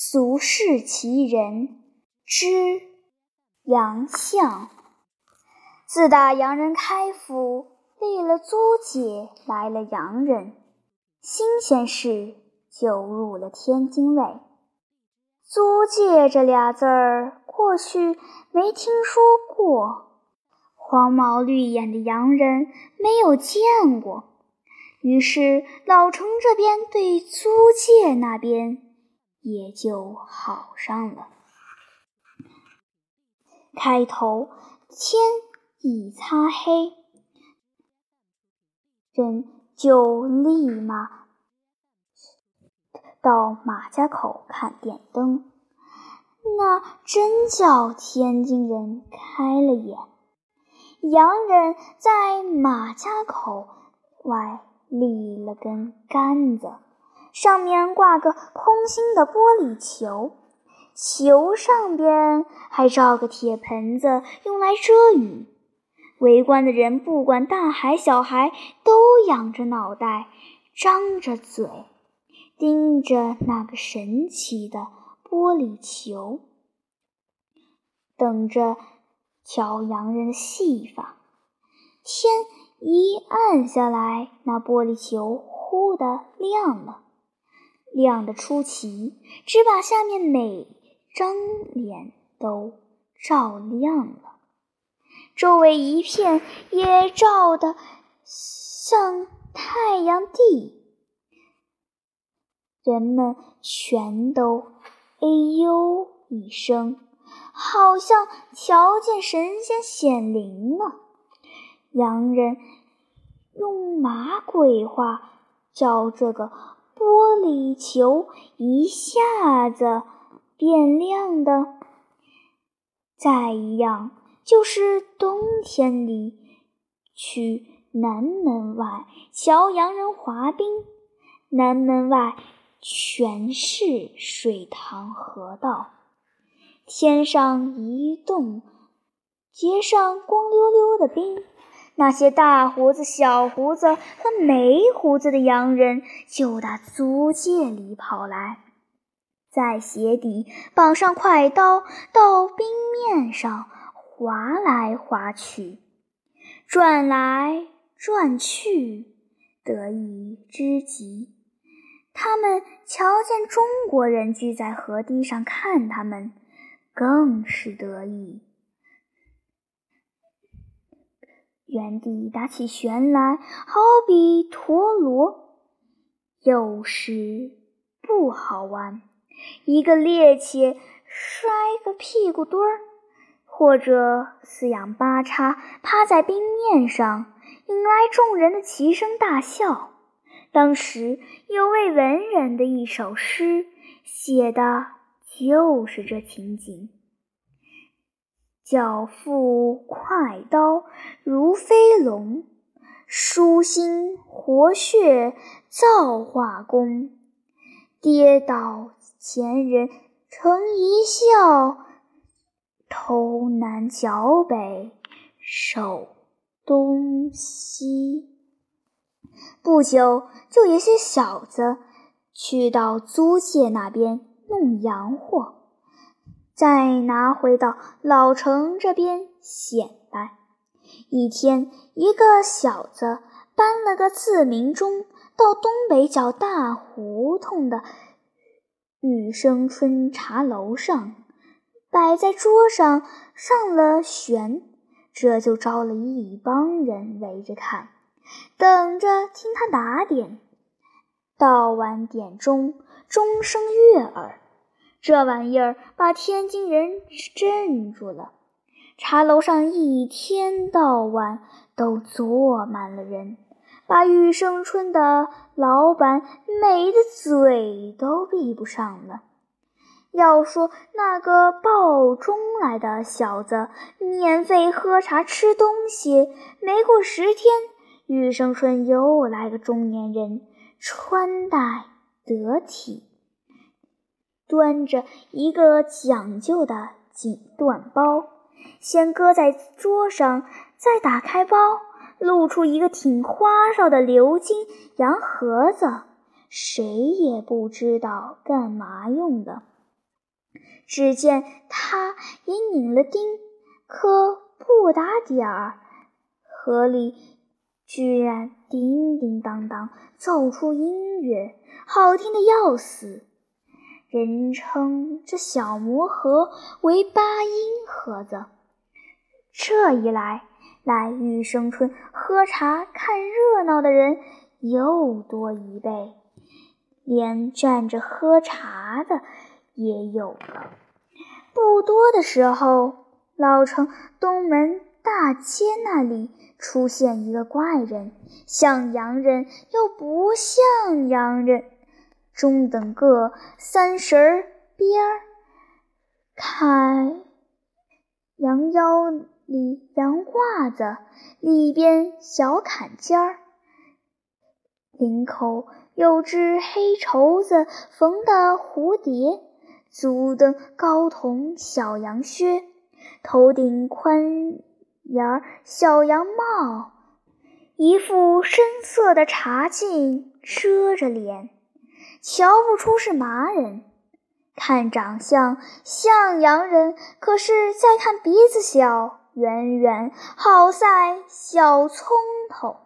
俗世奇人之洋相。自打洋人开府立了租界，来了洋人，新鲜事就入了天津卫。租界这俩字儿，过去没听说过，黄毛绿眼的洋人没有见过，于是老城这边对租界那边。也就好上了。开头天一擦黑，人就立马到马家口看电灯，那真叫天津人开了眼。洋人在马家口外立了根杆子。上面挂个空心的玻璃球，球上边还罩个铁盆子，用来遮雨。围观的人不管大孩小孩，都仰着脑袋，张着嘴，盯着那个神奇的玻璃球，等着瞧洋人的戏法。天一暗下来，那玻璃球忽的亮了。亮得出奇，只把下面每张脸都照亮了，周围一片也照得像太阳地，人们全都哎呦一声，好像瞧见神仙显灵了。洋人用马鬼话叫这个。玻璃球一下子变亮的，再一样就是冬天里去南门外瞧洋人滑冰，南门外全是水塘河道，天上一动，结上光溜溜的冰。那些大胡子、小胡子和没胡子的洋人就打租界里跑来，在鞋底绑上快刀，到冰面上划来划去，转来转去，得意之极。他们瞧见中国人聚在河堤上看他们，更是得意。原地打起旋来，好比陀螺。有时不好玩，一个趔趄摔个屁股墩儿，或者四仰八叉趴在冰面上，引来众人的齐声大笑。当时有位文人的一首诗，写的就是这情景。脚腹快刀如飞龙，舒心活血造化功。跌倒前人成一笑，头南脚北守东西。不久，就有些小子去到租界那边弄洋货。再拿回到老城这边显摆。一天，一个小子搬了个自鸣钟到东北角大胡同的玉生春茶楼上，摆在桌上上了弦，这就招了一帮人围着看，等着听他打点。到晚点钟，钟声悦耳。这玩意儿把天津人镇住了，茶楼上一天到晚都坐满了人，把玉生春的老板美的嘴都闭不上了。要说那个报钟来的小子，免费喝茶吃东西，没过十天，玉生春又来个中年人，穿戴得体。端着一个讲究的锦缎包，先搁在桌上，再打开包，露出一个挺花哨的鎏金洋盒子，谁也不知道干嘛用的。只见他也拧了钉，可不打点儿，盒里居然叮叮当当奏出音乐，好听的要死。人称这小魔盒为八音盒子。这一来，来玉生春喝茶看热闹的人又多一倍，连站着喝茶的也有了。不多的时候，老城东门大街那里出现一个怪人，像洋人又不像洋人。中等个三十儿边儿，看羊腰里羊褂子，里边小坎肩儿，领口有只黑绸子缝的蝴蝶，足蹬高筒小羊靴，头顶宽檐儿小羊帽，一副深色的茶镜遮着脸。瞧不出是麻人，看长相像洋人，可是再看鼻子小，圆圆，好赛小葱头。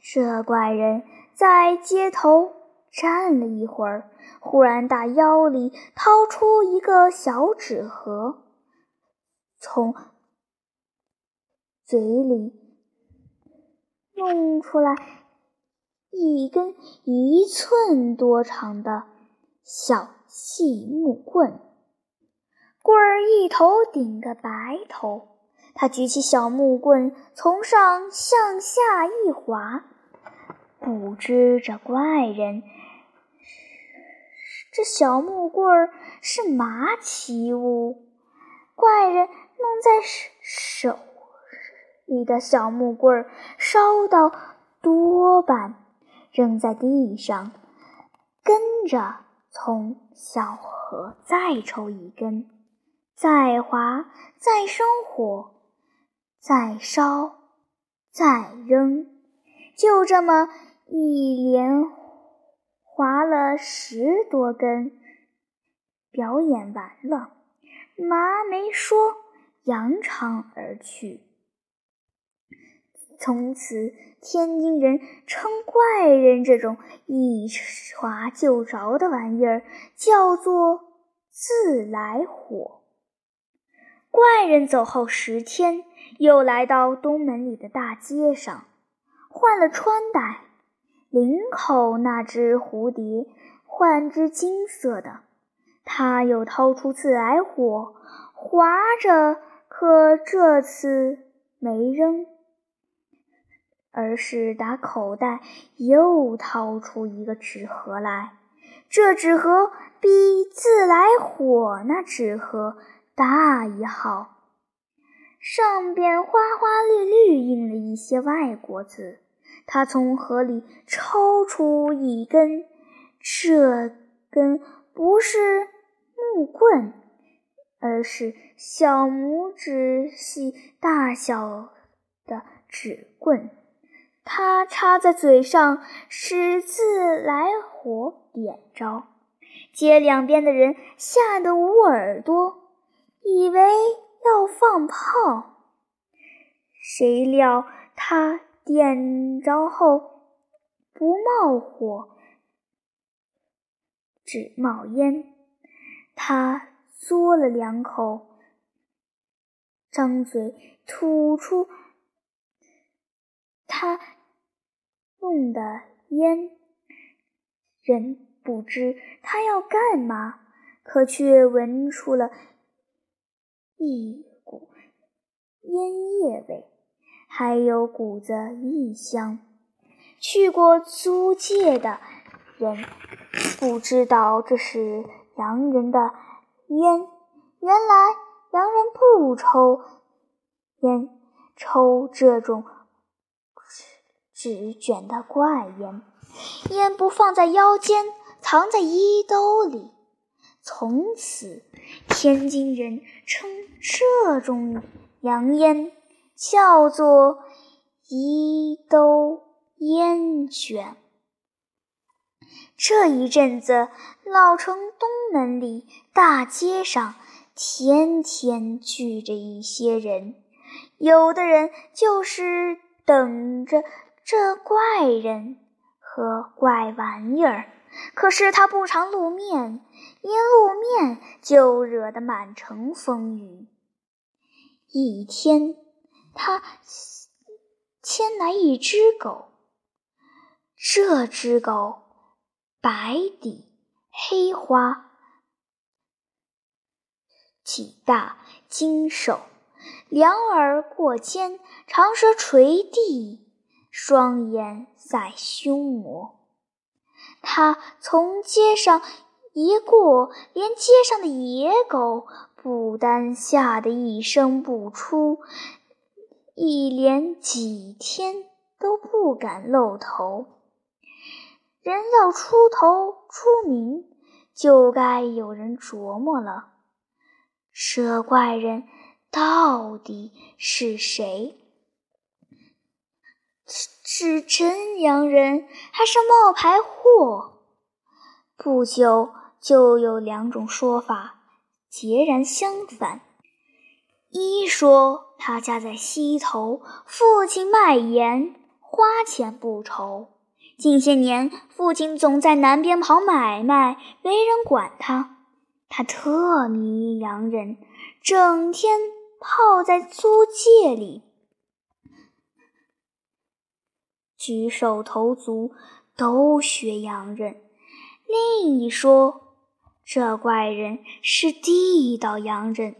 这怪人在街头站了一会儿，忽然打腰里掏出一个小纸盒，从嘴里弄出来。一根一寸多长的小细木棍，棍儿一头顶个白头。他举起小木棍，从上向下一划，不知这怪人这小木棍儿是麻奇物。怪人弄在手里的小木棍儿烧到多半。扔在地上，跟着从小河再抽一根，再划，再生火，再烧，再扔，就这么一连划了十多根。表演完了，麻没说，扬长而去。从此，天津人称怪人这种一划就着的玩意儿叫做自来火。怪人走后十天，又来到东门里的大街上，换了穿戴，领口那只蝴蝶换只金色的。他又掏出自来火，划着，可这次没扔。而是打口袋又掏出一个纸盒来，这纸盒比自来火那纸盒大一号，上边花花绿绿印了一些外国字。他从盒里抽出一根，这根不是木棍，而是小拇指细大小的纸棍。他插在嘴上，使自来火点着，街两边的人吓得捂耳朵，以为要放炮。谁料他点着后不冒火，只冒烟。他嘬了两口，张嘴吐出他。的烟，人不知他要干嘛，可却闻出了一股烟叶味，还有股子异香。去过租界的人不知道这是洋人的烟，原来洋人不抽烟，抽这种。纸卷的怪烟，烟不放在腰间，藏在衣兜里。从此，天津人称这种洋烟叫做衣兜烟卷。这一阵子，老城东门里、大街上，天天聚着一些人。有的人就是等着这怪人和怪玩意儿，可是他不常露面，一露面就惹得满城风雨。一天，他牵来一只狗，这只狗白底黑花，体大精瘦。两耳过肩，长舌垂地，双眼赛凶魔。他从街上一过，连街上的野狗不单吓得一声不出，一连几天都不敢露头。人要出头出名，就该有人琢磨了。这怪人。到底是谁？是真洋人还是冒牌货？不久就有两种说法，截然相反。一说他家在西头，父亲卖盐，花钱不愁。近些年，父亲总在南边跑买卖，没人管他。他特迷洋人，整天。泡在租界里，举手投足都学洋人。另一说，这怪人是地道洋人，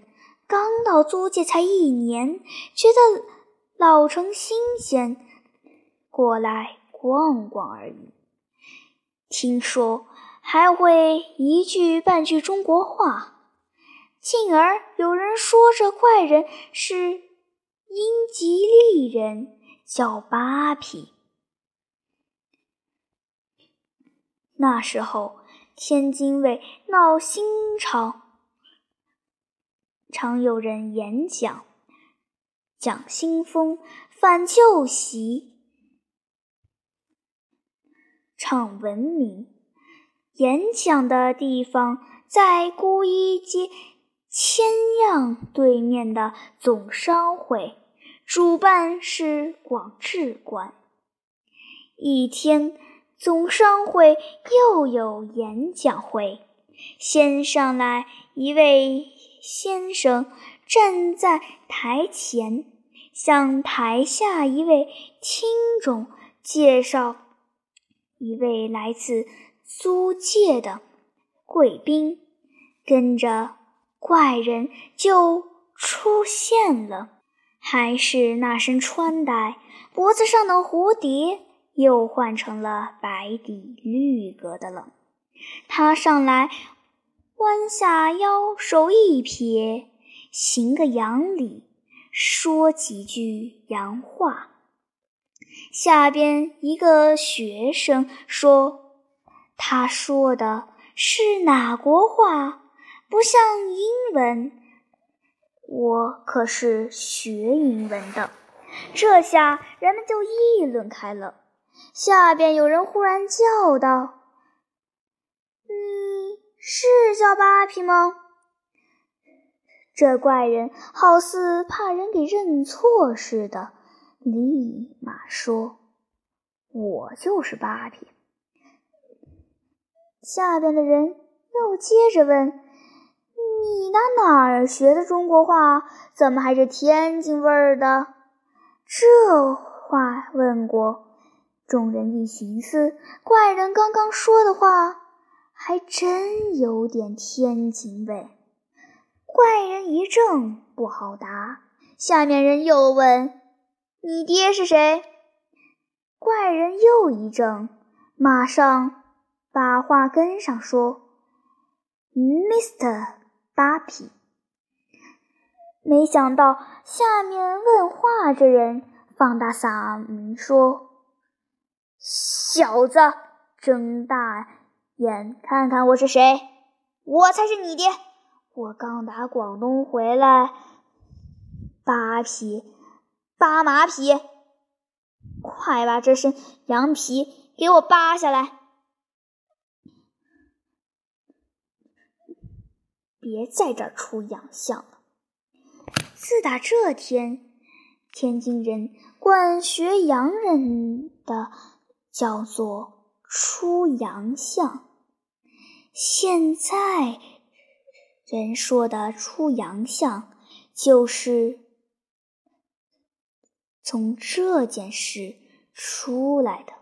刚到租界才一年，觉得老城新鲜，过来逛逛而已。听说还会一句半句中国话。进而有人说这怪人是英吉利人，叫巴皮。那时候天津卫闹新潮，常有人演讲，讲新风，反旧习，唱文明。演讲的地方在孤衣街。千样对面的总商会，主办是广智馆。一天，总商会又有演讲会，先上来一位先生，站在台前，向台下一位听众介绍一位来自租界的贵宾，跟着。怪人就出现了，还是那身穿戴，脖子上的蝴蝶又换成了白底绿格的了。他上来，弯下腰，手一撇，行个洋礼，说几句洋话。下边一个学生说：“他说的是哪国话？”不像英文，我可是学英文的。这下人们就议论开了。下边有人忽然叫道：“你是叫巴皮吗？”这怪人好似怕人给认错似的，立马说：“我就是巴皮。”下边的人又接着问。你那哪儿学的中国话？怎么还是天津味儿的？这话问过，众人一寻思，怪人刚刚说的话还真有点天津味。怪人一怔，不好答。下面人又问：“你爹是谁？”怪人又一怔，马上把话跟上说：“Mr。”八匹，没想到下面问话这人放大嗓门说：“小子，睁大眼看看我是谁！我才是你爹！我刚打广东回来，扒皮，扒马皮，快把这身羊皮给我扒下来！”别在这儿出洋相了。自打这天，天津人管学洋人的叫做出洋相。现在人说的出洋相，就是从这件事出来的。